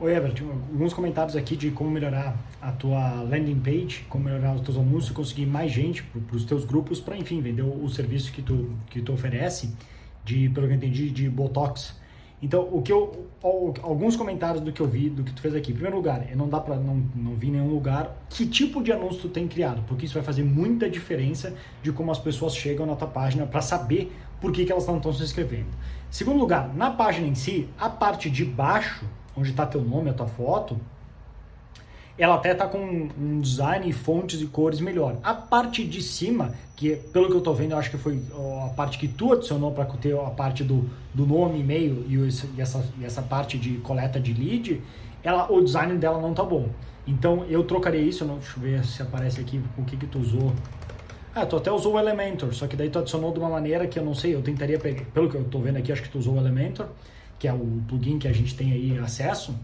Oi, Everton. Alguns comentários aqui de como melhorar a tua landing page, como melhorar os teus anúncios, conseguir mais gente para os teus grupos, para, enfim, vender o, o, serviço que tu, que tu oferece, de, pelo que eu entendi, de Botox. Então, o que eu, alguns comentários do que eu vi, do que tu fez aqui. Em primeiro lugar, eu não dá para não, não vi em nenhum lugar que tipo de anúncio tu tem criado, porque isso vai fazer muita diferença de como as pessoas chegam na tua página para saber por que, que elas não estão se inscrevendo. Segundo lugar, na página em si, a parte de baixo, onde está teu nome, a tua foto, ela até está com um design, fontes e cores melhor. A parte de cima, que pelo que eu estou vendo, eu acho que foi a parte que tu adicionou para ter a parte do, do nome, e-mail e, essa, e essa parte de coleta de lead, ela, o design dela não tá bom. Então eu trocaria isso, não, deixa eu ver se aparece aqui o que que tu usou. Ah, tu até usou o Elementor, só que daí tu adicionou de uma maneira que eu não sei, eu tentaria pegar, pelo que eu estou vendo aqui, acho que tu usou o Elementor, que é o plugin que a gente tem aí acesso.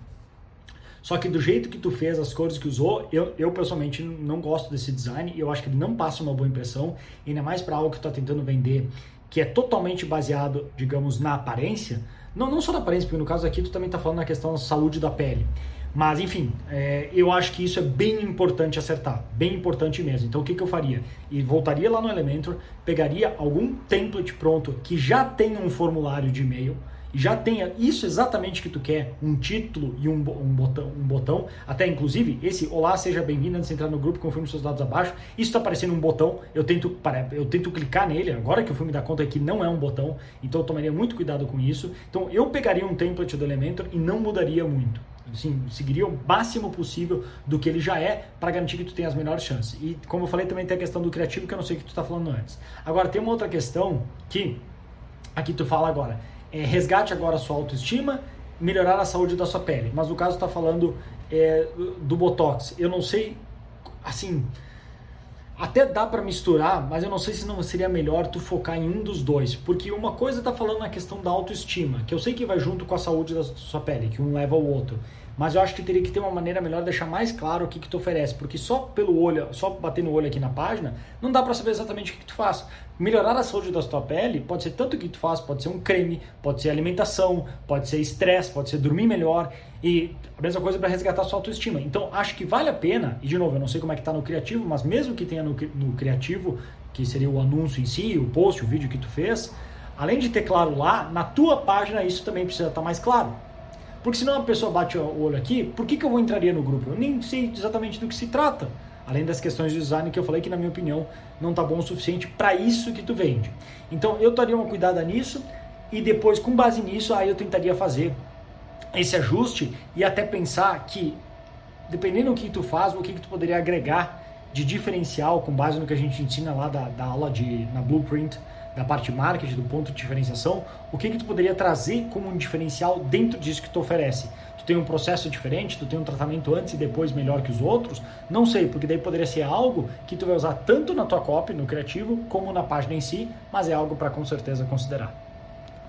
Só que do jeito que tu fez, as cores que usou, eu, eu pessoalmente não gosto desse design eu acho que ele não passa uma boa impressão, ainda mais para algo que tu está tentando vender, que é totalmente baseado, digamos, na aparência. Não, não só na aparência, porque no caso aqui tu também está falando na questão da saúde da pele. Mas, enfim, é, eu acho que isso é bem importante acertar, bem importante mesmo. Então, o que, que eu faria? E voltaria lá no Elementor, pegaria algum template pronto que já tem um formulário de e-mail, já tenha isso exatamente que tu quer, um título e um, um, botão, um botão, até inclusive esse Olá, seja bem-vindo antes de entrar no grupo, confirme seus dados abaixo. Isso está aparecendo um botão, eu tento, eu tento clicar nele, agora que eu fui me dar conta que não é um botão, então eu tomaria muito cuidado com isso. Então eu pegaria um template do Elementor e não mudaria muito. Assim, seguiria o máximo possível do que ele já é para garantir que tu tenha as melhores chances. E como eu falei, também tem a questão do criativo que eu não sei o que tu está falando antes. Agora, tem uma outra questão que aqui tu fala agora é, resgate agora a sua autoestima, melhorar a saúde da sua pele. Mas o caso está falando é, do Botox. Eu não sei, assim, até dá para misturar, mas eu não sei se não seria melhor tu focar em um dos dois, porque uma coisa está falando na questão da autoestima, que eu sei que vai junto com a saúde da sua pele, que um leva ao outro mas eu acho que teria que ter uma maneira melhor de deixar mais claro o que, que tu oferece, porque só pelo olho, só bater no olho aqui na página, não dá para saber exatamente o que, que, tu faz. Melhorar a saúde da tua pele pode ser tanto que tu faz, pode ser um creme, pode ser alimentação, pode ser estresse, pode ser dormir melhor e a mesma coisa para resgatar a sua autoestima. Então acho que vale a pena, e de novo, eu não sei como é que tá no criativo, mas mesmo que tenha no, no criativo, que seria o anúncio em si, o post, o vídeo que tu fez, além de ter claro lá, na tua página isso também precisa estar tá mais claro. Porque senão a pessoa bate o olho aqui, por que, que eu vou entraria no grupo? Eu nem sei exatamente do que se trata. Além das questões de design que eu falei que, na minha opinião, não está bom o suficiente para isso que tu vende. Então, eu daria uma cuidada nisso e depois, com base nisso, aí eu tentaria fazer esse ajuste e até pensar que, dependendo do que tu faz, o que, que tu poderia agregar de diferencial com base no que a gente ensina lá da, da aula de, na Blueprint da parte marketing, do ponto de diferenciação, o que que tu poderia trazer como um diferencial dentro disso que tu oferece? Tu tem um processo diferente, tu tem um tratamento antes e depois melhor que os outros? Não sei, porque daí poderia ser algo que tu vai usar tanto na tua copy, no criativo, como na página em si, mas é algo para com certeza considerar.